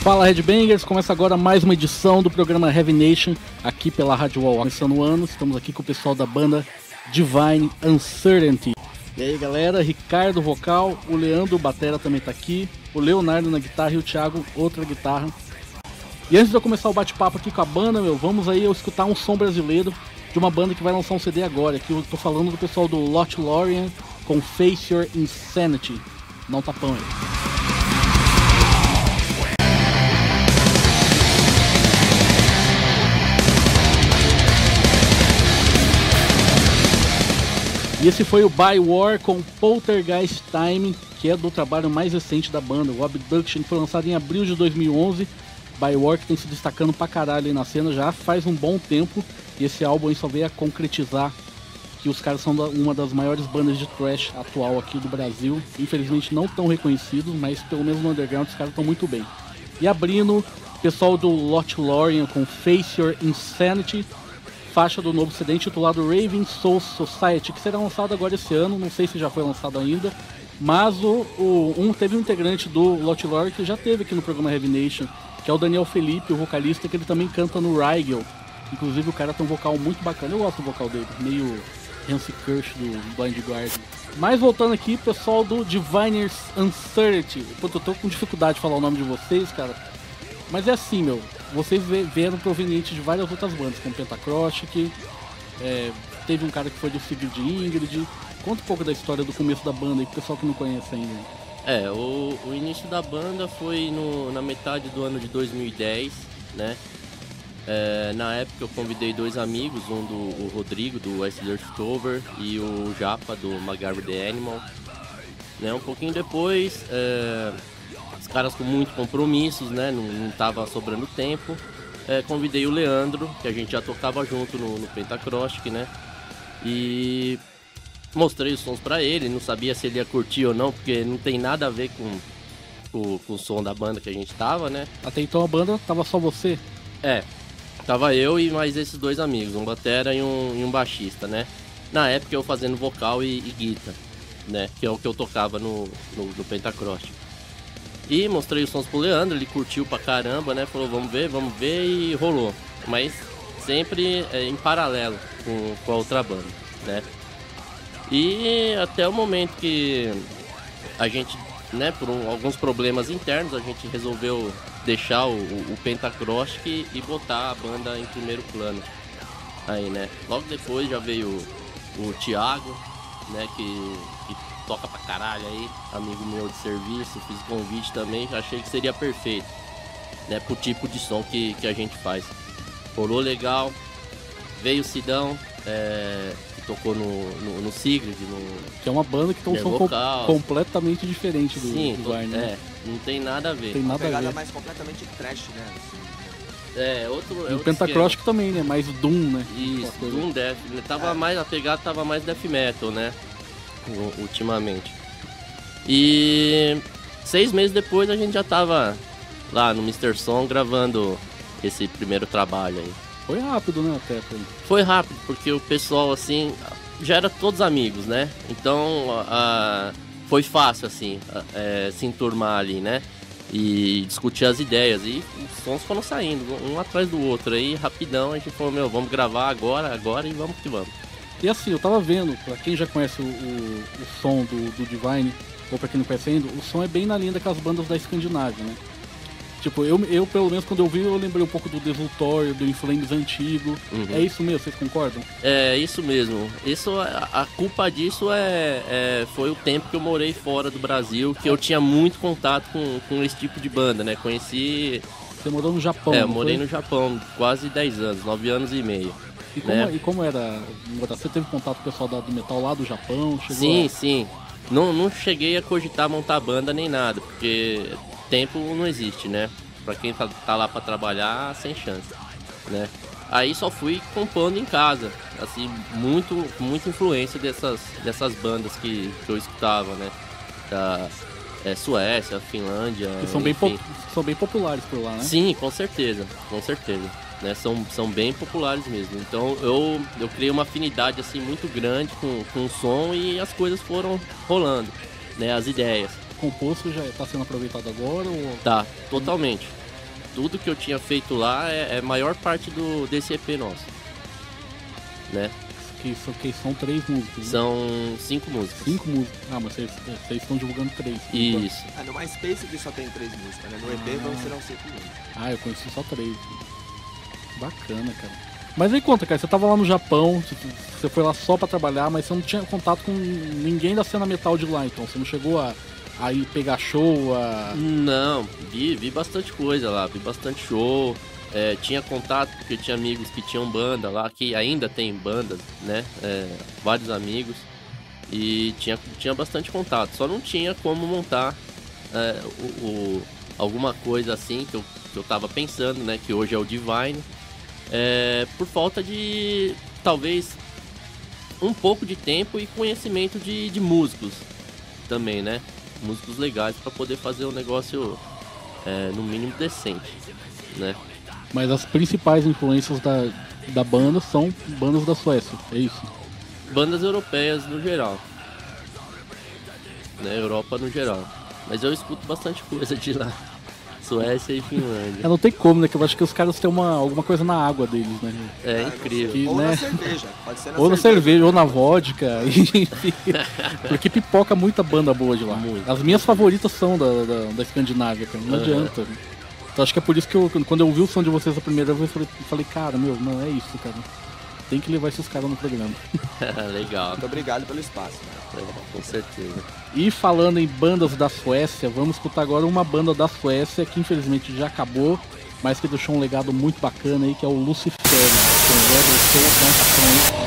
Fala Headbangers, começa agora mais uma edição do programa Heavy Nation aqui pela Rádio Wall. Começando o ano, estamos aqui com o pessoal da banda Divine Uncertainty. E aí galera, Ricardo vocal, o Leandro Batera também tá aqui, o Leonardo na guitarra e o Thiago outra guitarra. E antes de eu começar o bate-papo aqui com a banda, meu, vamos aí eu escutar um som brasileiro de uma banda que vai lançar um CD agora. Aqui eu tô falando do pessoal do Lot Lorian com Face Your Insanity. Não tapão aí. E esse foi o By War com Poltergeist Time, que é do trabalho mais recente da banda. O Abduction foi lançado em abril de 2011. By War que tem se destacando pra caralho aí na cena já faz um bom tempo. E esse álbum aí só veio a concretizar que os caras são uma das maiores bandas de thrash atual aqui do Brasil. Infelizmente não tão reconhecidos, mas pelo menos no underground os caras estão muito bem. E abrindo, pessoal do Lot Lorian com Face Your Insanity, faixa do novo CD intitulado Raving Soul Society, que será lançado agora esse ano, não sei se já foi lançado ainda, mas o, o um teve um integrante do Lot Lore que já teve aqui no programa Heavy Nation, que é o Daniel Felipe, o vocalista, que ele também canta no Rigel. Inclusive o cara tem um vocal muito bacana, eu gosto do vocal dele, meio Hansi Kirsch do Blind Guardian. Mas voltando aqui, pessoal do Diviners Uncertainty. Puta, eu tô com dificuldade de falar o nome de vocês, cara. Mas é assim, meu vocês vieram provenientes de várias outras bandas, como Pentacrostic, é, teve um cara que foi do Sigurd Ingrid. Conta um pouco da história do começo da banda aí, pro pessoal que não conhece ainda. É, o, o início da banda foi no, na metade do ano de 2010, né? É, na época eu convidei dois amigos, um do o Rodrigo do Westler Stover e o Japa do Magar the Animal. Né, um pouquinho depois, é, caras com muitos compromissos, né? Não, não tava sobrando tempo. É, convidei o Leandro, que a gente já tocava junto no, no Pentacrostic, né? E mostrei os sons para ele, não sabia se ele ia curtir ou não, porque não tem nada a ver com, com, com, o som da banda que a gente tava, né? Até então a banda tava só você? É, tava eu e mais esses dois amigos, um batera e um, e um baixista, né? Na época eu fazendo vocal e, e guitarra, né? Que é o que eu tocava no, no, no Pentacrostic. E mostrei os sons pro Leandro, ele curtiu pra caramba, né? Falou, vamos ver, vamos ver e rolou. Mas sempre é, em paralelo com, com a outra banda, né? E até o momento que a gente, né, por um, alguns problemas internos, a gente resolveu deixar o, o Pentacrostic e, botar a banda em primeiro plano. Aí, né? Logo depois já veio o, o Thiago, né, que toca pra caralho aí, amigo meu de serviço, fiz convite também, achei que seria perfeito, né, pro tipo de som que, que a gente faz. Rolou legal, veio o Sidão, é, que tocou no, no, no Sigrid, no... Que é uma banda que tem um som com, completamente diferente do, Sim, do Varne, né? É, não tem nada a ver. Tem nada a ver. mais completamente trash, né? É, outro. É e o Pentacrostic também, né? Mais Doom, né? Isso, Doom Death. Tava é. mais, a pegada tava mais Death Metal, né? Ultimamente. E seis meses depois a gente já tava lá no Mr. Som gravando esse primeiro trabalho aí. Foi rápido, né, até? Foi rápido, porque o pessoal, assim, já era todos amigos, né? Então, foi fácil, assim, é, se enturmar ali, né? E discutir as ideias. E os sons foram saindo, um atrás do outro. Aí, rapidão, a gente falou, meu, vamos gravar agora, agora e vamos que vamos. E assim, eu tava vendo, pra quem já conhece o, o, o som do, do Divine, ou pra quem não conhece ainda, o som é bem na linha daquelas bandas da Escandinávia, né? Tipo, eu, eu pelo menos quando eu vi, eu lembrei um pouco do Desultório, do Inflames antigo. Uhum. É isso mesmo, vocês concordam? É isso mesmo. Isso, a, a culpa disso é, é, foi o tempo que eu morei fora do Brasil, que eu tinha muito contato com, com esse tipo de banda, né? Conheci. Você morou no Japão? É, eu morei foi? no Japão quase 10 anos, 9 anos e meio. E como, né? e como era? Você teve contato com o pessoal do metal lá do Japão? sim, a... sim. Não, não cheguei a cogitar montar banda nem nada, porque tempo não existe, né? Pra quem tá, tá lá pra trabalhar, sem chance, né? Aí só fui compondo em casa, assim, muito, muita influência dessas, dessas bandas que, que eu escutava, né? Da é, Suécia, Finlândia. Que são bem, são bem populares por lá, né? Sim, com certeza, com certeza. Né, são, são bem populares mesmo. Então eu, eu criei uma afinidade assim muito grande com, com o som e as coisas foram rolando, né? As ideias. O composto já está sendo aproveitado agora? Ou... Tá, totalmente tudo que eu tinha feito lá é, é maior parte do, desse EP nosso. Né? Que, são, que são três músicas. Né? São cinco músicas. Cinco músicas. Ah, mas vocês, vocês estão divulgando três. Isso. Ah, no MySpace que só tem três músicas, né? No EP ah. vão serão cinco músicas. Ah, eu conheci só três. Bacana, cara. Mas aí conta, cara, você tava lá no Japão, você foi lá só para trabalhar, mas você não tinha contato com ninguém da cena metal de lá, então você não chegou a aí pegar show? A... Não, vi, vi bastante coisa lá, vi bastante show. É, tinha contato porque tinha amigos que tinham banda lá, que ainda tem bandas, né? É, vários amigos. E tinha, tinha bastante contato. Só não tinha como montar é, o, o, alguma coisa assim que eu, que eu tava pensando, né? Que hoje é o Divine. É, por falta de talvez um pouco de tempo e conhecimento de, de músicos também, né? músicos legais para poder fazer um negócio é, no mínimo decente, né? Mas as principais influências da, da banda são bandas da Suécia, é isso? Bandas europeias no geral. Né? Europa no geral. Mas eu escuto bastante coisa de lá. Suécia e Finlândia. É, não tem como, né? Que eu acho que os caras têm uma, alguma coisa na água deles, né? É incrível. Que, ou né? na cerveja, pode ser na Ou cerveja. na cerveja, ou na vodka. Porque pipoca muita banda boa de lá. Muito. As minhas favoritas são da, da, da Escandinávia, cara. Não uhum. adianta. Então acho que é por isso que eu, quando eu ouvi o som de vocês a primeira vez, eu falei, falei cara, meu, não é isso, cara tem que levar esses caras no programa. Legal. Muito obrigado pelo espaço. Né? Com certeza. E falando em bandas da Suécia, vamos escutar agora uma banda da Suécia que infelizmente já acabou, mas que deixou um legado muito bacana aí, que é o Lucifer, com Rebel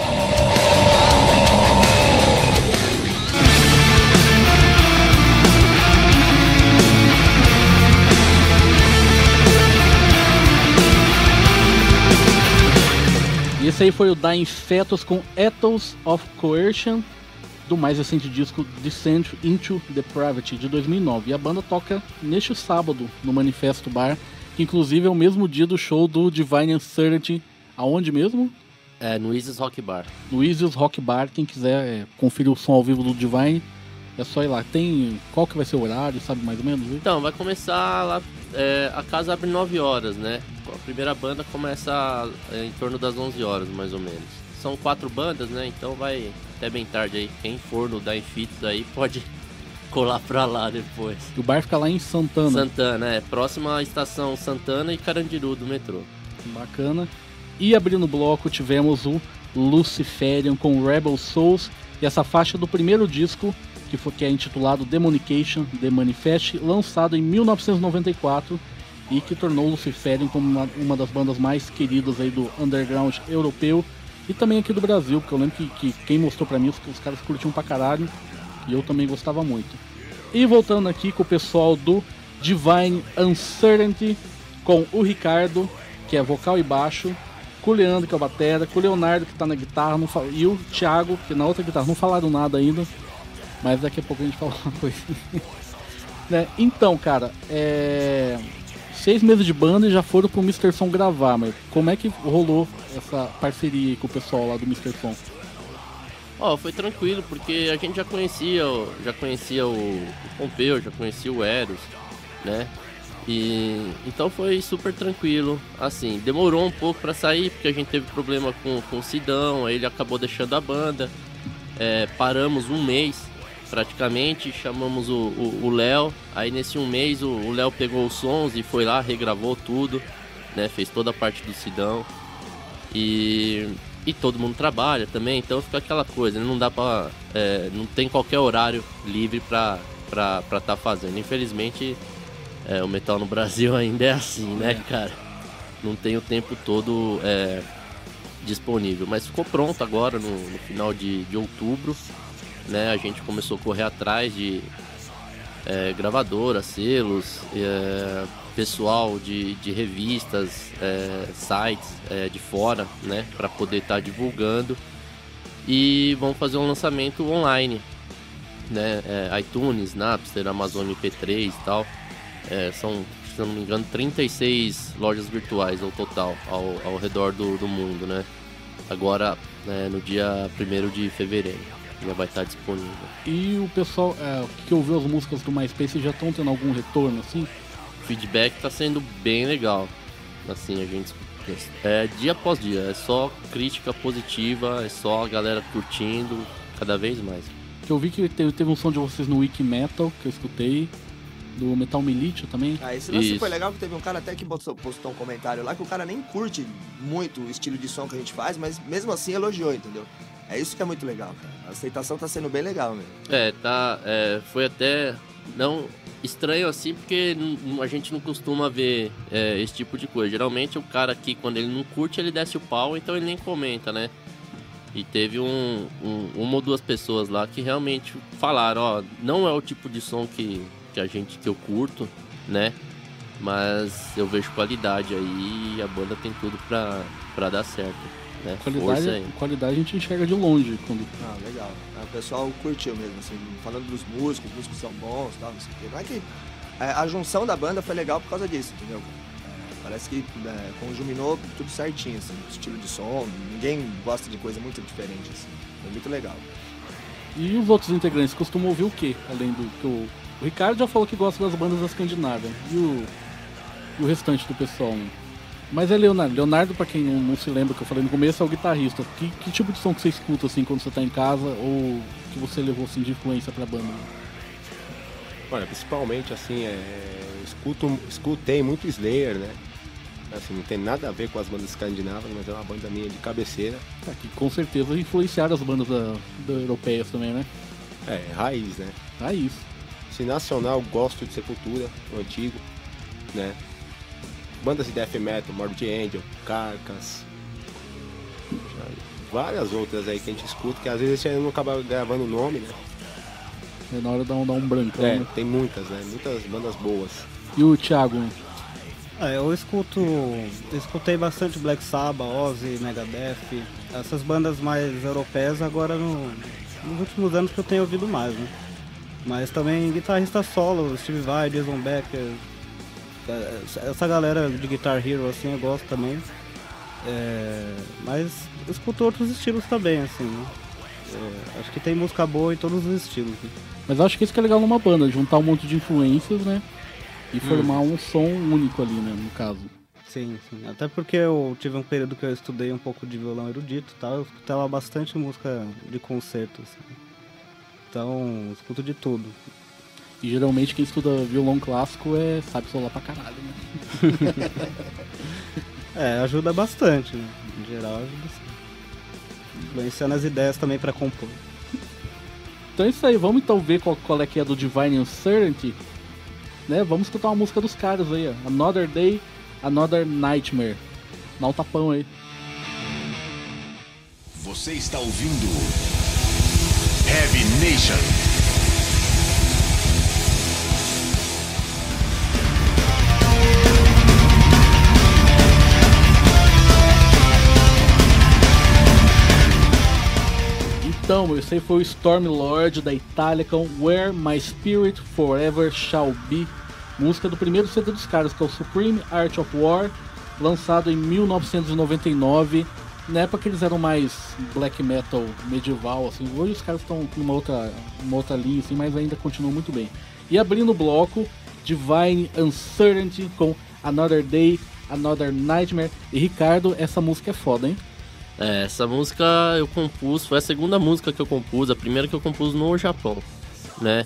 E esse aí foi o Dying Fetus com Ethos of Coercion, do mais recente disco Descent into Depravity, de 2009. E a banda toca neste sábado no Manifesto Bar, que inclusive é o mesmo dia do show do Divine Uncertainty. Aonde mesmo? É, no Isis Rock Bar. No Isis Rock Bar, quem quiser é, conferir o som ao vivo do Divine, é só ir lá. Tem. Qual que vai ser o horário, sabe mais ou menos? Então, vai começar lá. É, a casa abre 9 horas, né? A primeira banda começa é, em torno das 11 horas, mais ou menos. São quatro bandas, né? Então vai até bem tarde aí. Quem for no Dying Fits aí pode colar pra lá depois. O bar fica lá em Santana. Santana, é. Próxima à estação Santana e Carandiru do metrô. Bacana. E abrindo o bloco tivemos o Luciferian com Rebel Souls e essa faixa do primeiro disco que, foi, que é intitulado Demonication, The Manifest, lançado em 1994 e que tornou Luciferian como uma, uma, das bandas mais queridas aí do underground europeu e também aqui do Brasil, porque eu lembro que, que quem mostrou para mim, os, os caras curtiam pra caralho e eu também gostava muito. E voltando aqui com o pessoal do Divine Uncertainty, com o Ricardo, que é vocal e baixo, com o Leandro, que é o batera, com o Leonardo, que tá na guitarra, e o Thiago, que na outra guitarra não falaram nada ainda, mas daqui a pouco a gente fala uma coisa. né? Então, cara, é... seis meses de banda e já foram pro Mr. Som gravar, mas como é que rolou essa parceria com o pessoal lá do Mr. Som? Ó, oh, foi tranquilo, porque a gente já conhecia, já conhecia o, Pompeu, já conhecia o Eros, né? E então foi super tranquilo. Assim, demorou um pouco para sair, porque a gente teve problema com, com o Sidão, aí ele acabou deixando a banda. É, paramos um mês praticamente, chamamos o Léo, aí nesse um mês o Léo pegou os sons e foi lá, regravou tudo, né? Fez toda a parte do Sidão. E, e todo mundo trabalha também, então fica aquela coisa, né? não dá pra. É, não tem qualquer horário livre pra estar pra tá fazendo. Infelizmente é, o metal no Brasil ainda é assim, né, é. cara? Não tem o tempo todo é, disponível. Mas ficou pronto agora no, no final de, de outubro né, a gente começou a correr atrás de é, gravadoras, selos, é, pessoal de, de revistas, é, sites é, de fora, né, para poder estar tá divulgando. E vamos fazer um lançamento online, né, é, iTunes, Napster, Amazon MP3 e tal. É, são, se não me engano, 36 lojas virtuais ao total, ao, ao redor do, do mundo, né. Agora, no dia 1 de fevereiro, já vai estar disponível. E o pessoal é, que ouviu as músicas do MySpace já estão tendo algum retorno, assim? O feedback está sendo bem legal. Assim, a gente é dia após dia, é só crítica positiva, é só a galera curtindo cada vez mais. Eu vi que teve, teve um som de vocês no Wiki Metal, que eu escutei, do Metal Milício também. Ah, esse lance foi legal que teve um cara até que postou, postou um comentário lá que o cara nem curte muito o estilo de som que a gente faz, mas mesmo assim elogiou, entendeu? É isso que é muito legal, cara. A aceitação tá sendo bem legal mesmo. É, tá. É, foi até. Não estranho assim, porque a gente não costuma ver é, esse tipo de coisa. Geralmente o cara aqui, quando ele não curte, ele desce o pau, então ele nem comenta, né? E teve um, um, uma ou duas pessoas lá que realmente falaram, ó, não é o tipo de som que, que a gente que eu curto, né? Mas eu vejo qualidade aí e a banda tem tudo pra, pra dar certo. Né? Qualidade, qualidade a gente enxerga de longe. Quando... Ah, legal. O pessoal curtiu mesmo, assim, falando dos músicos, os músicos são bons tal, não sei o quê. Não é que a, é, a junção da banda foi legal por causa disso, entendeu? É, parece que é, conjuminou tudo certinho, assim, estilo de som, ninguém gosta de coisa muito diferente, assim. Foi muito legal. E os outros integrantes costumam ouvir o quê? Além do que o, o Ricardo já falou que gosta das bandas escandinavas. E o, e o restante do pessoal? Né? Mas é Leonardo. Leonardo, pra quem não, não, se lembra que eu falei no começo, é o guitarrista. Que, que, tipo de som que você escuta assim quando você tá em casa ou que você levou assim de influência pra banda? Olha, principalmente assim, é, escuto, escutei muito Slayer, né? Assim, não tem nada a ver com as bandas escandinavas, mas é uma banda minha de cabeceira. É, que com certeza influenciaram as bandas da, da europeias também, né? É, raiz, né? Raiz. Se nacional, gosto de Sepultura, o antigo, né? Bandas de death metal, Morbid Angel, Carcass, várias outras aí que a gente escuta, que às vezes a gente não acaba gravando o nome, né? É na hora de dar um, um branco. É, né? tem muitas, né? Muitas bandas boas. E o Thiago? Ah, eu escuto. Eu escutei bastante Black Sabbath, Ozzy, Megadeth, essas bandas mais europeias agora no, nos últimos anos que eu tenho ouvido mais, né? Mas também guitarrista solo, Steve Vai, Jason Becker, essa galera de Guitar Hero assim eu gosto também. É, mas escuto outros estilos também, assim, né? é, acho que tem música boa em todos os estilos. Né? Mas acho que isso que é legal numa banda, juntar um monte de influências, né? E hum. formar um som único ali, né, no caso. Sim, sim. Até porque eu tive um período que eu estudei um pouco de violão erudito e tal, eu escutava bastante música de concerto, assim. Então, escuto de tudo. E geralmente quem estuda violão clássico é sabe solar pra caralho, né? é, ajuda bastante, né? Em geral ajuda sim. Influenciando as ideias também para compor. Então é isso aí, vamos então ver qual, qual é que é do Divine Uncertainty. Né? Vamos escutar uma música dos caras aí, ó. Another Day, Another Nightmare. Dá um tapão aí. Você está ouvindo Heavy Nation. Então, esse aí foi o Storm Lord da Itália com Where My Spirit Forever Shall Be, música do primeiro CD dos caras, que é o Supreme Art of War, lançado em 1999. Na época eles eram mais black metal medieval, assim. Hoje os caras estão numa outra, uma outra linha, assim, mas ainda continuam muito bem. E abrindo o bloco, Divine Uncertainty com Another Day, Another Nightmare. E Ricardo, essa música é foda, hein? É, essa música eu compus, foi a segunda música que eu compus, a primeira que eu compus no Japão, né?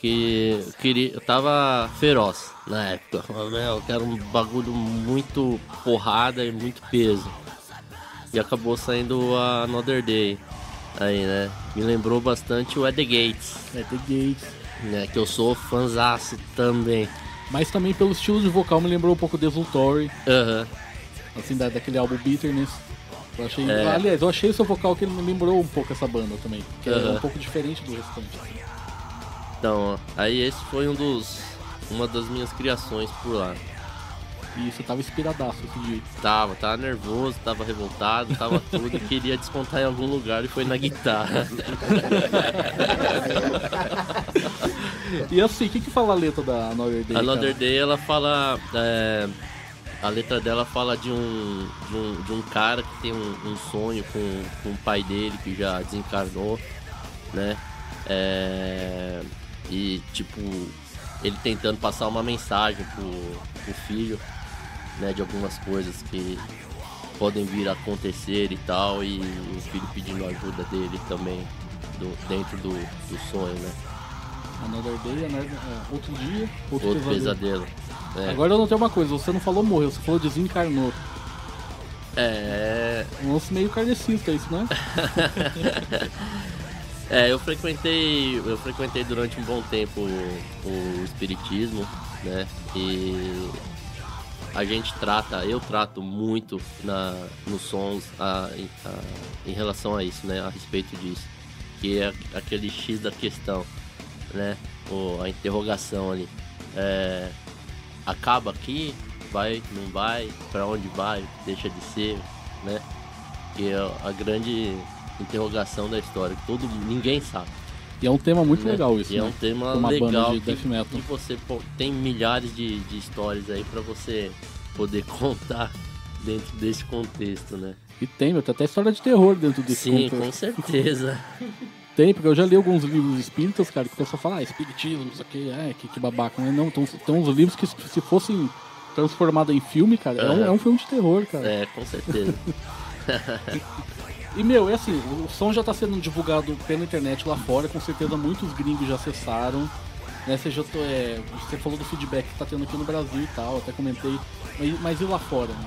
Que eu, queria, eu tava feroz na época. Eu quero um bagulho muito porrada e muito peso. E acabou saindo a Another Day. Aí, né? Me lembrou bastante o The Gates. At The Gates. Né? Que eu sou fanzaço também. Mas também pelo estilo de vocal me lembrou um pouco de Exultory. Aham. Assim, da, daquele álbum Bitterness. Eu achei, é. Aliás, eu achei o seu vocal que ele me lembrou um pouco essa banda também. Que uhum. é um pouco diferente do restante. Então, aí esse foi um dos uma das minhas criações por lá. E você tava inspiradaço esse dia. Tava, tava nervoso, tava revoltado, tava tudo, queria descontar em algum lugar e foi na guitarra. E assim, o que, que fala a letra da Another Day? Another cara? Day ela fala. é, a letra dela fala de um, de um, de um cara que tem um, um sonho com, com o pai dele que já desencarnou, né? É, e tipo, ele tentando passar uma mensagem pro, pro filho, né? De algumas coisas que podem vir a acontecer e tal, e o filho pedindo ajuda dele também do- dentro do, do sonho, né? Another Day, Another- é, outro dia, outro, Outro pesadelo. pesadelo. É, Agora eu notei uma coisa, você não falou morreu, você falou desencarnou. é, Um lance meio kardecista isso, né? É, eu frequentei, eu frequentei durante um bom tempo o, o espiritismo, né? E a gente trata, eu trato muito na, nos sons a, em- a- em relação a isso, né? A respeito disso, que é aquele X da questão, né? Ou a interrogação ali. É, acaba aqui, vai, não vai, para onde vai, deixa de ser, né? Que é a grande interrogação da história, que todo ninguém sabe. E é um tema muito né? legal isso, E é né? um tema uma legal de que, death metal. que você pô, tem milhares de, de histórias aí pra você poder contar dentro desse contexto, né? E tem, meu, tem até história de terror dentro desse Sim, contexto. com certeza. Tem, porque eu já li alguns livros espíritas, cara, que o pessoal fala, ah, espiritismo, isso aqui, é, que, que babaca. Mas não, tem, uns- livros que se fossem transformados em filme, cara, é, um, é um filme de terror, cara. É, com certeza. E, meu, é assim, o som já tá sendo divulgado pela internet lá fora, com certeza muitos gringos já acessaram. Né, você, já tô- é, você falou do feedback que tá tendo aqui no Brasil e tal, até comentei. Mas, mas e lá fora? Né?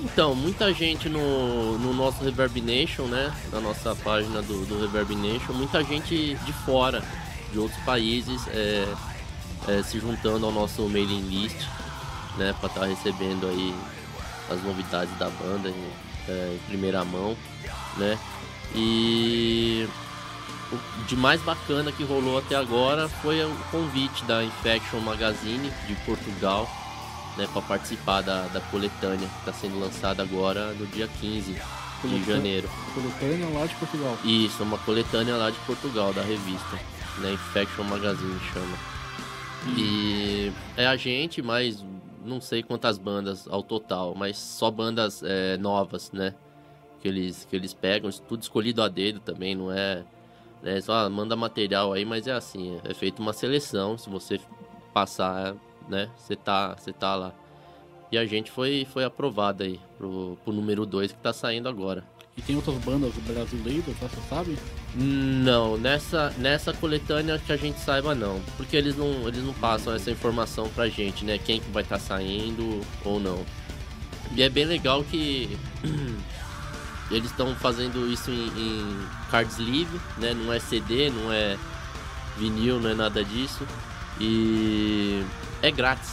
Então, muita gente no, no nosso Reverb Nation, né? Na nossa página do, do Reverb Nation, muita gente de fora, de outros países, é, é, se juntando ao nosso mailing list, né? Pra estar recebendo aí as novidades da banda em, é, em primeira mão, né? E o de mais bacana que rolou até agora foi o convite da Infection Magazine de Portugal né, para participar da, da coletânea que está sendo lançada agora no dia 15 de Coletânea? janeiro. Coletânea lá de Portugal. Isso, uma coletânea lá de Portugal, da revista, né, Infection Magazine chama. E é a gente, mas não sei quantas bandas ao total, mas só bandas é, novas, né? Que eles, que eles pegam, tudo escolhido a dedo também, não é. Né, só manda material aí, mas é assim, é feita uma seleção, se você passar, né, você tá, você tá lá. E a gente foi, foi aprovado aí pro, pro número 2 que tá saindo agora. E tem outras bandas brasileiras, você sabe? Não, nessa, nessa coletânea que a gente saiba não. Porque eles não, eles não passam essa informação pra gente, né? Quem que vai estar saindo ou não. E é bem legal que eles estão fazendo isso em, em card sleeve, né? Não é CD, não é vinil, não é nada disso. E é grátis.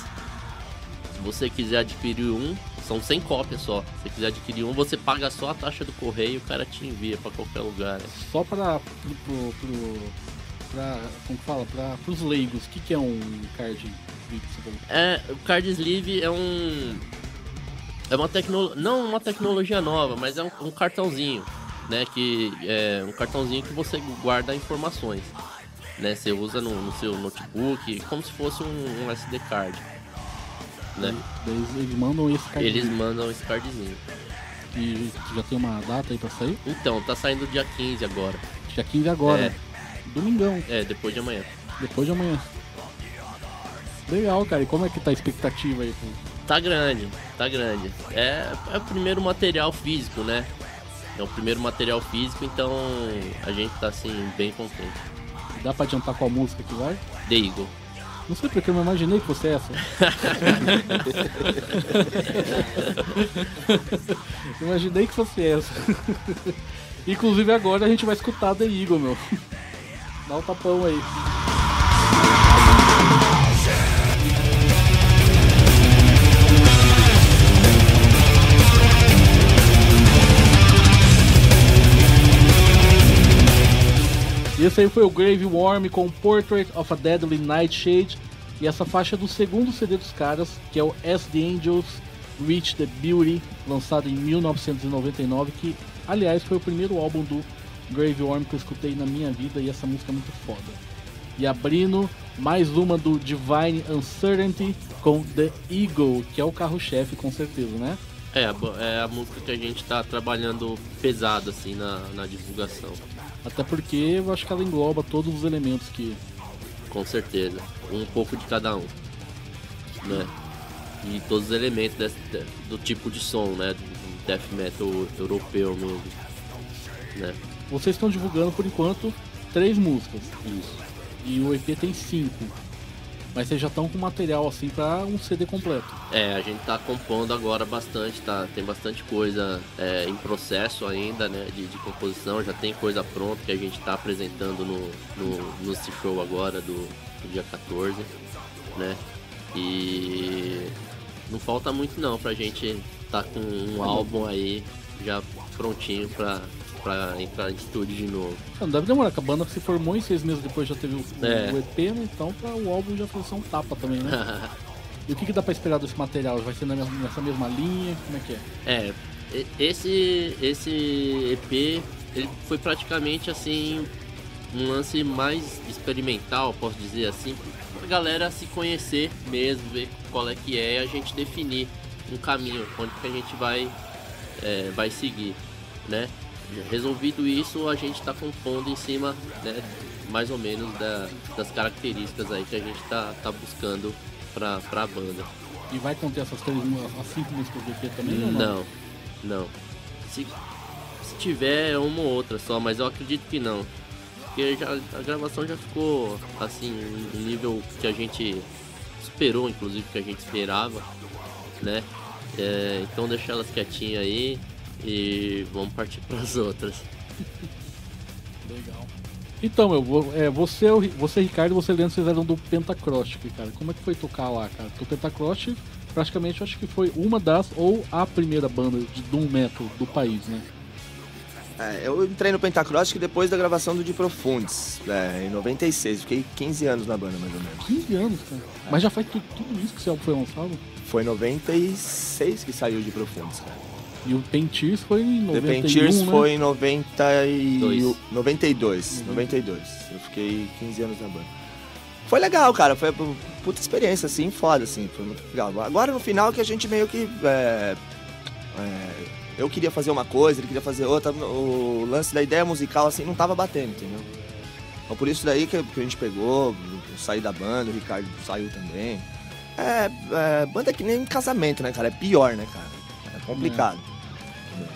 Se você quiser adquirir um, são 100 cópias só. Se você quiser adquirir um, você paga só a taxa do correio e o cara te envia pra qualquer lugar. né? Só para pro, pro, pro, pra, como fala, para os leigos, o que, que é um card falou? É, o card sleeve é um é uma tecnologia, não uma tecnologia nova, mas é um, um cartãozinho, né, que é um cartãozinho que você guarda informações, né? Você usa no, no seu notebook como se fosse um, um SD card, né? Eles, eles mandam esse card Eles mandam esse cardzinho. e já tem uma data aí pra sair? Então, tá saindo dia 15 agora. Dia 15 agora. É. Domingão, É, depois de amanhã. depois de amanhã. Legal, cara. E como é que tá a expectativa aí? Tá grande, tá grande. É, é o primeiro material físico, né? É o primeiro material físico, então a gente tá assim, bem contente. Dá pra adiantar qual música que vai? The Eagle. Não sei porque eu não imaginei que fosse essa. imaginei que fosse essa. Inclusive agora a gente vai escutar The Eagle, meu. Dá um tapão aí. Esse aí foi o Grave Worm com Portrait of a Deadly Nightshade. E essa faixa é do segundo CD dos caras, que é o As the Angels Reach the Beauty, lançado em 1999, que aliás foi o primeiro álbum do Grave Worm que eu escutei na minha vida e essa música é muito foda. E abrindo mais uma do Divine Uncertainty com The Eagle, que é o carro-chefe com certeza, né? É, é a música que a gente tá trabalhando pesado, assim, na, na divulgação. Até porque eu acho que ela engloba todos os elementos que. Com certeza. Um pouco de cada um. Né? E todos os elementos desse, do tipo de som, né? Do death metal europeu mesmo. Né? Vocês estão divulgando por enquanto três músicas. Isso. E o EP tem cinco. Mas vocês já estão com material assim pra um CD completo. É, a gente tá compondo agora bastante, tá? Tem bastante coisa é, em processo ainda, né? De, de composição, já tem coisa pronta que a gente tá apresentando no, no, nesse show agora do, do dia 14, né? E não falta muito não pra gente tá com um álbum aí já prontinho pra, pra entrar em estúdio de novo. Não deve demorar, que a banda se formou em seis meses depois já teve o, É. o EP, né? Então pra o álbum já foi só um tapa também, né? e o que, que dá pra esperar desse material? Vai ser nessa mesma linha? Como é que é? É, e- esse, esse EP ele foi praticamente assim um lance mais experimental, posso dizer assim, pra galera se conhecer mesmo, ver qual é que é e a gente definir um caminho, onde que a gente vai, é, vai seguir, né? Resolvido isso, a gente está compondo em cima, né, mais ou menos da- das características aí que a gente tá, tá buscando pra, pra banda. E vai conter essas três as cinco músicas do EP também? ou Não, não. Se, se tiver é uma ou outra só, mas eu acredito que não. Porque já, a gravação já ficou assim, no nível que a gente esperou, inclusive, que a gente esperava, né? É, então deixa elas quietinhas aí e vamos partir para as outras. Legal. Então, meu, é, você, Ri- você, Ricardo, e você, Leandro, vocês eram do Pentacrostic, cara. Como é que foi tocar lá, cara? Porque o Pentacrostic, praticamente, eu acho que foi uma das, ou a primeira banda de Doom Metal do país, né? É, eu entrei no Pentacrostic depois da gravação do De Profundes, é, em 96. Fiquei 15 anos na banda, mais ou menos. 15 anos, cara. Mas já faz tu- tudo isso que esse álbum foi lançado? Foi em 96 que saiu De Profundes, cara. E o Painteers foi em The 91, Pentiers né? foi em 90 e... Dois. 92. 92. Eu fiquei 15 anos na banda. Foi legal, cara. Foi uma puta experiência, assim, foda, assim. Foi muito legal. Agora, no final, que a gente meio que... é, é, eu queria fazer uma coisa, ele queria fazer outra. O lance da ideia musical, assim, não tava batendo, entendeu? Então, por isso daí que a gente pegou, eu saí da banda, o Ricardo saiu também. É, é, banda é que nem casamento, né, cara? É pior, né, cara? É complicado.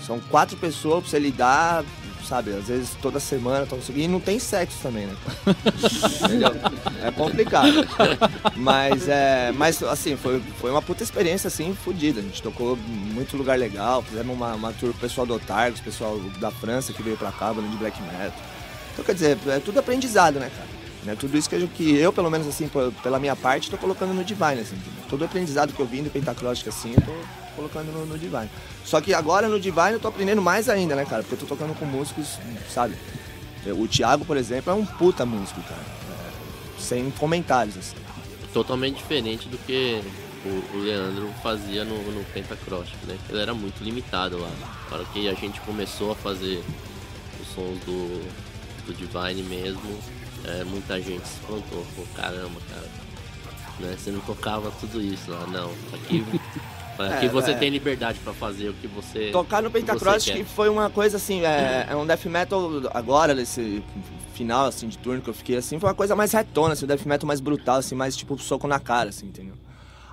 São quatro pessoas pra você lidar, sabe? Às vezes toda semana, tão E não tem sexo também, né? Entendeu? É complicado. Mas, é, mas assim, foi, foi uma puta experiência, assim, fodida. A gente tocou muito lugar legal, fizemos uma, uma tour com o pessoal do Otargos, pessoal da França que veio pra cá, banda de black metal. Então, quer dizer, é tudo aprendizado, né, cara? Né, tudo isso que eu, que eu, pelo menos assim, pela minha parte, tô colocando no Divine, assim? Todo o aprendizado que eu vim do Pentacróstica, assim, eu tô colocando no, no Divine. Só que agora no Divine eu tô aprendendo mais ainda, né, cara? Porque eu tô tocando com músicos, sabe? O Thiago, por exemplo, é um puta músico, cara. É, sem comentários, assim. Totalmente diferente do que o, o Leandro fazia no, no Pentacross, né? Ele era muito limitado lá. Na hora que a gente começou a fazer os sons do, do Divine mesmo, é, muita gente se espantou. Pô, caramba, cara. Né? Você não tocava tudo isso lá, não. Aqui, aqui É, você é. tem liberdade pra fazer o que você. Tocar no o que Pentacross que quer. foi uma coisa assim, é, é um death metal agora, nesse final assim de turno que eu fiquei assim, foi uma coisa mais retona, assim, um death metal mais brutal, assim, mais tipo soco na cara, assim, entendeu?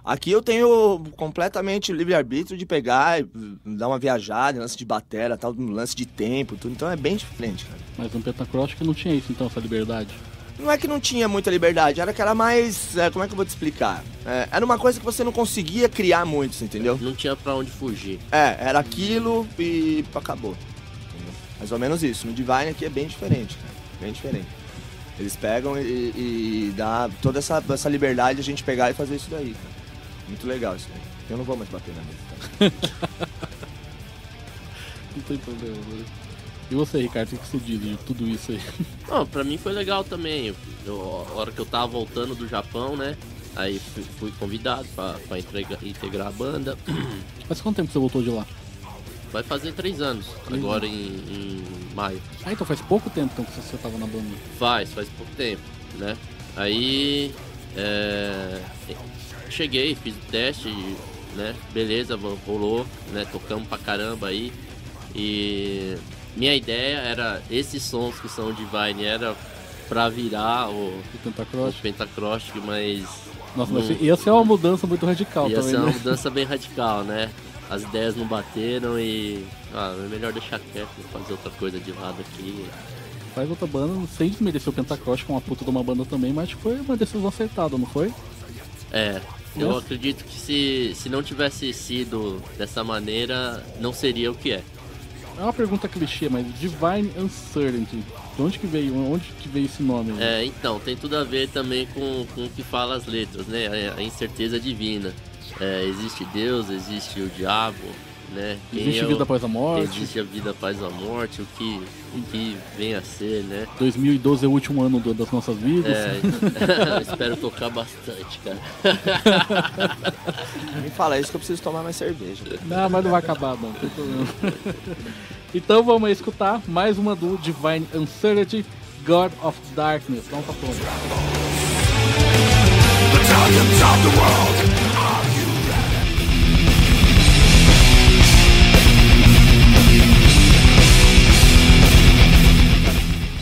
Aqui eu tenho completamente livre-arbítrio de pegar e dar uma viajada, lance de batera, tal, lance de tempo, tudo, então é bem diferente, cara. Mas no Pentacrostic não tinha isso, então, essa liberdade. Não é que não tinha muita liberdade, era que era mais. é, como é que eu vou te explicar? É, era uma coisa que você não conseguia criar muito, você entendeu? Não tinha pra onde fugir. É, era aquilo e acabou. Entendeu? Mais ou menos isso. No Divine aqui é bem diferente, cara. Bem diferente. Eles pegam e, e dá toda essa, essa liberdade de a gente pegar e fazer isso daí, cara. Muito legal isso daí. Eu não vou mais bater na mesa. Tá? Não tem problema, né? E você, Ricardo, o que você diz de tudo isso aí? Não, pra mim foi legal também. Eu, a hora que eu tava voltando do Japão, né? Aí fui, fui convidado pra, pra entregar- integrar a banda. Faz quanto tempo você voltou de lá? Vai fazer três anos, agora em, em maio. Ah, então faz pouco tempo então, que você tava na banda. Faz, faz pouco tempo, né? Aí é, cheguei, fiz o teste, né? Beleza, rolou, né? Tocamos pra caramba aí. E minha ideia era esses sons que são Divine era pra virar o, O Pentacross. Pentacrostic, mas Nossa, não- mas ia ser uma mudança muito radical ia também, ser uma né? mudança bem radical, né? As ideias não bateram e. Ah, é melhor deixar quieto, fazer outra coisa de lado aqui. Faz outra banda, sem desmerecer o Pentacross, que é uma puta de uma banda também, mas foi uma decisão acertada, não foi? É, eu Nossa. acredito que se, se não tivesse sido dessa maneira, não seria o que é. É uma pergunta clichê, mas Divine Uncertainty. De onde que veio, onde que veio esse nome? É, então, tem tudo a ver também com, com o que fala as letras, né? A, a incerteza divina. É, existe Deus, existe o diabo, né? Quem Existe é o- vida após a morte. Existe a vida após a morte, o que, o que vem a ser, né? 2012 é o último ano do- das nossas vidas. É, espero tocar bastante, cara. Me fala isso que eu preciso tomar mais cerveja. Não, mas não vai acabar, não, não tem problema. então vamos escutar mais uma do Divine Uncertainty, God of Darkness. Dá um tapão.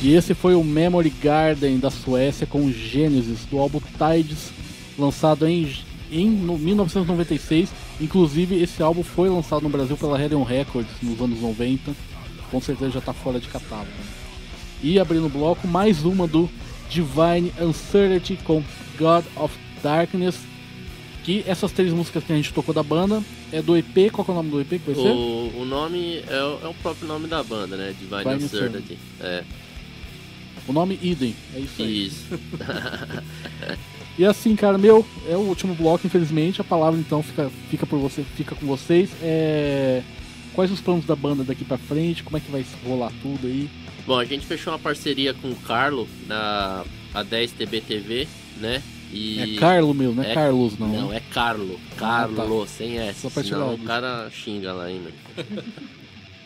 E esse foi o Memory Garden da Suécia com Genesis, do álbum Tides, lançado em, em no- 1996. Inclusive, esse álbum foi lançado no Brasil pela Hellion Records nos anos 90. Com certeza já está fora de catálogo. E abrindo o bloco, mais uma do Divine Uncertainty com God of Darkness. Que essas três músicas que a gente tocou da banda é do EP. Qual é o nome do EP que vai ser? O, o nome é o, é o próprio nome da banda, né? Divine Divine Uncertainty. É, O nome Idem. É isso aí. isso. E assim, cara, meu, é o último bloco, infelizmente. A palavra então fica, fica por você, fica com vocês. É... Quais os planos da banda daqui pra frente? Como é que vai rolar tudo aí? Bom, a gente fechou uma parceria com o Carlo na A10 TB TV, né? E... É Carlo, meu, não é, É- Carlos, não. Não, é Carlo. Ah, Carlo, sem S. Só pra Senão o cara xinga lá ainda.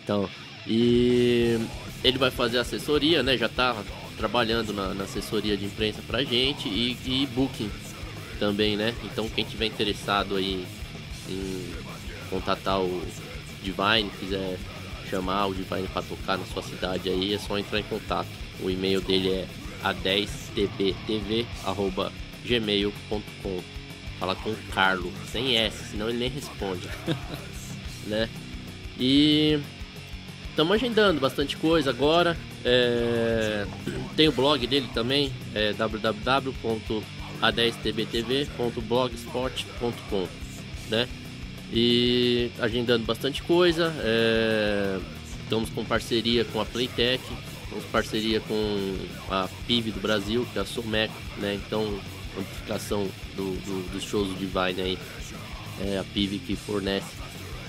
então, e ele vai fazer assessoria, né? Já tá trabalhando na, na assessoria de imprensa pra gente e, e booking também, né? Então quem tiver interessado aí em contatar o Divine, quiser chamar o Divine pra tocar na sua cidade aí, é só entrar em contato. O e-mail dele é a10tbtv.gmail.com Fala com o Carlo, sem S, senão ele nem responde. né? E estamos agendando bastante coisa agora. É, Tem o blog dele também, é www.a10tbtv.blogspot.com, né? E agendando bastante coisa. é, Estamos com parceria com a Playtech, temos parceria com a PIV do Brasil, que é a Someco, né? Então, amplificação do, do- dos shows do Divine aí, é a PIV que fornece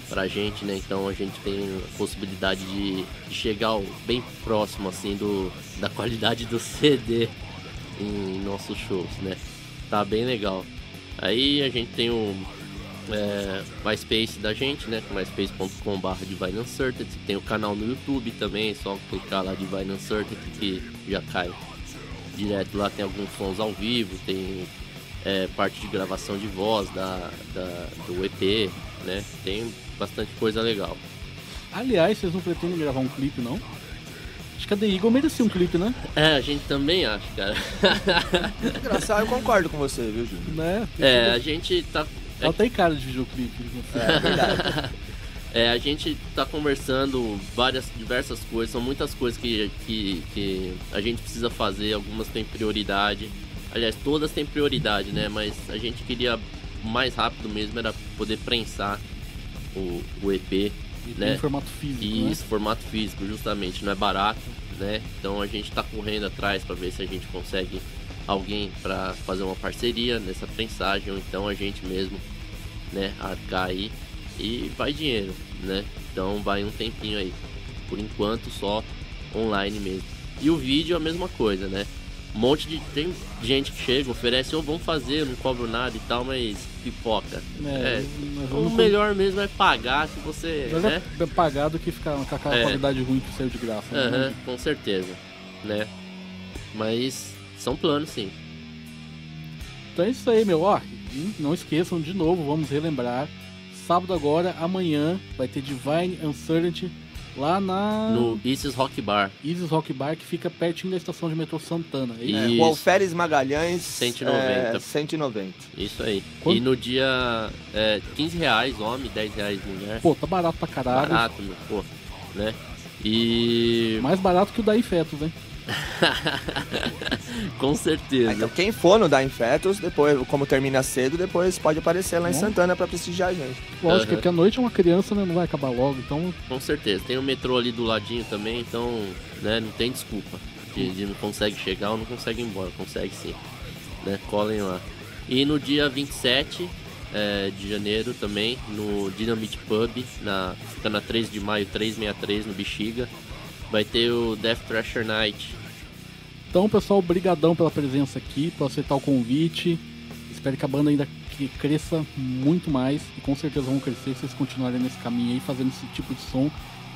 pra gente, né? Então a gente tem a possibilidade de, chegar bem próximo, assim, do, da qualidade do CD em nossos shows, né? Tá bem legal. Aí a gente tem o é, MySpace da gente, né? myspace.com.br Divine Uncertainty. Tem o canal no YouTube também, é só clicar lá Divine Uncertainty que já cai direto lá. Tem alguns sons ao vivo, tem é, parte de gravação de voz da, da- do EP, né? Tem bastante coisa legal. Aliás, vocês não pretendem gravar um clipe, não? Acho que a The Eagle merecia um clipe, né? É, a gente também acha, cara. Engraçado, eu concordo com você, viu, Júlio? Né? É, a gente tá. Ela tem cara de videoclipe. É verdade. É, a gente tá conversando várias, diversas coisas, são muitas coisas que, que, que a gente precisa fazer, algumas têm prioridade. Aliás, todas têm prioridade, né? Mas a gente queria o mais rápido mesmo era poder prensar o, o EP, E né? tem formato físico, E né? formato físico, justamente, não é barato, né? Então a gente tá correndo atrás para ver se a gente consegue alguém para fazer uma parceria nessa prensagem, ou então a gente mesmo, né, arcar aí e vai dinheiro, né? Então vai um tempinho aí. Por enquanto só online mesmo. E o vídeo é a mesma coisa, né? Um monte de. Tem gente que chega, oferece, ou vamos fazer, não cobro nada e tal, mas pipoca. É, É. O melhor mesmo é pagar que você. Mas né? é pagar do que ficar com aquela É. qualidade ruim que saiu de graça. né? Aham, com certeza. Né? Mas são planos sim. Então é isso aí, meu. Ó, não esqueçam de novo, vamos relembrar. Sábado agora, amanhã, vai ter Divine Uncertainty lá na No Isis Rock Bar. Isis Rock Bar, que fica pertinho da estação de metrô Santana. E- É, Isso. o Alferes Magalhães. 190. É, 190. Isso aí. Quanto? E no dia é, 15 reais homem, 10 reais mulher. Pô, tá barato pra caralho. Barato, meu, pô. Né? E. Mais barato que o da Infetos, hein? com certeza. Então quem for no da Infetos, depois, como termina cedo, depois pode aparecer lá em. Santana pra prestigiar a gente. Lógico, Aham. porque a noite é uma criança, né? Não vai acabar logo, então. Com certeza. Tem o metrô ali do ladinho também, então, né, não tem desculpa. De, de não consegue chegar ou não consegue ir embora. Consegue sim. Né? Colhem lá. E no dia 27 é, de janeiro também, no Dynamite Pub, na, fica na 3 de maio 363, no Bexiga. Vai ter o Death Thrasher Night. Então, pessoal, brigadão pela presença aqui, por aceitar o convite. Espero que a banda ainda cresça muito mais e com certeza vão crescer se vocês continuarem nesse caminho aí, fazendo esse tipo de som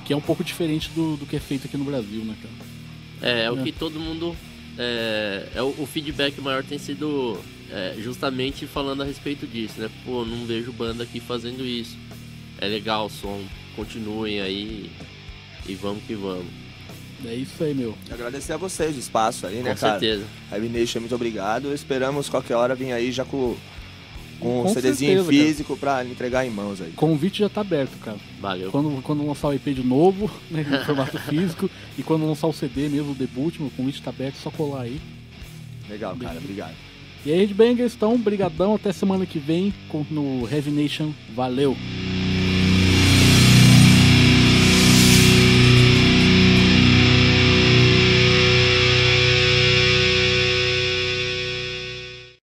que é um pouco diferente do, do que é feito aqui no Brasil, né, cara? É, é o É. que todo mundo. É, é o, o feedback maior tem sido é, justamente falando a respeito disso, né? Pô, não vejo banda aqui fazendo isso. É legal o som, continuem aí e vamos que vamos. É isso aí, meu. Agradecer a vocês o espaço aí, né, Com cara? certeza. Heavy Nation, muito obrigado. Esperamos qualquer hora vir aí já com, com o Com CDzinho certeza, físico pra entregar em mãos aí. O convite já tá aberto, cara. Valeu. Quando, quando lançar o EP de novo, né, em formato físico, e quando lançar o CD mesmo, o debut, o convite tá aberto, só colar aí. Legal, cara. Obrigado. E aí, Headbangers, então, brigadão, até semana que vem com- no Heavy Nation. Valeu!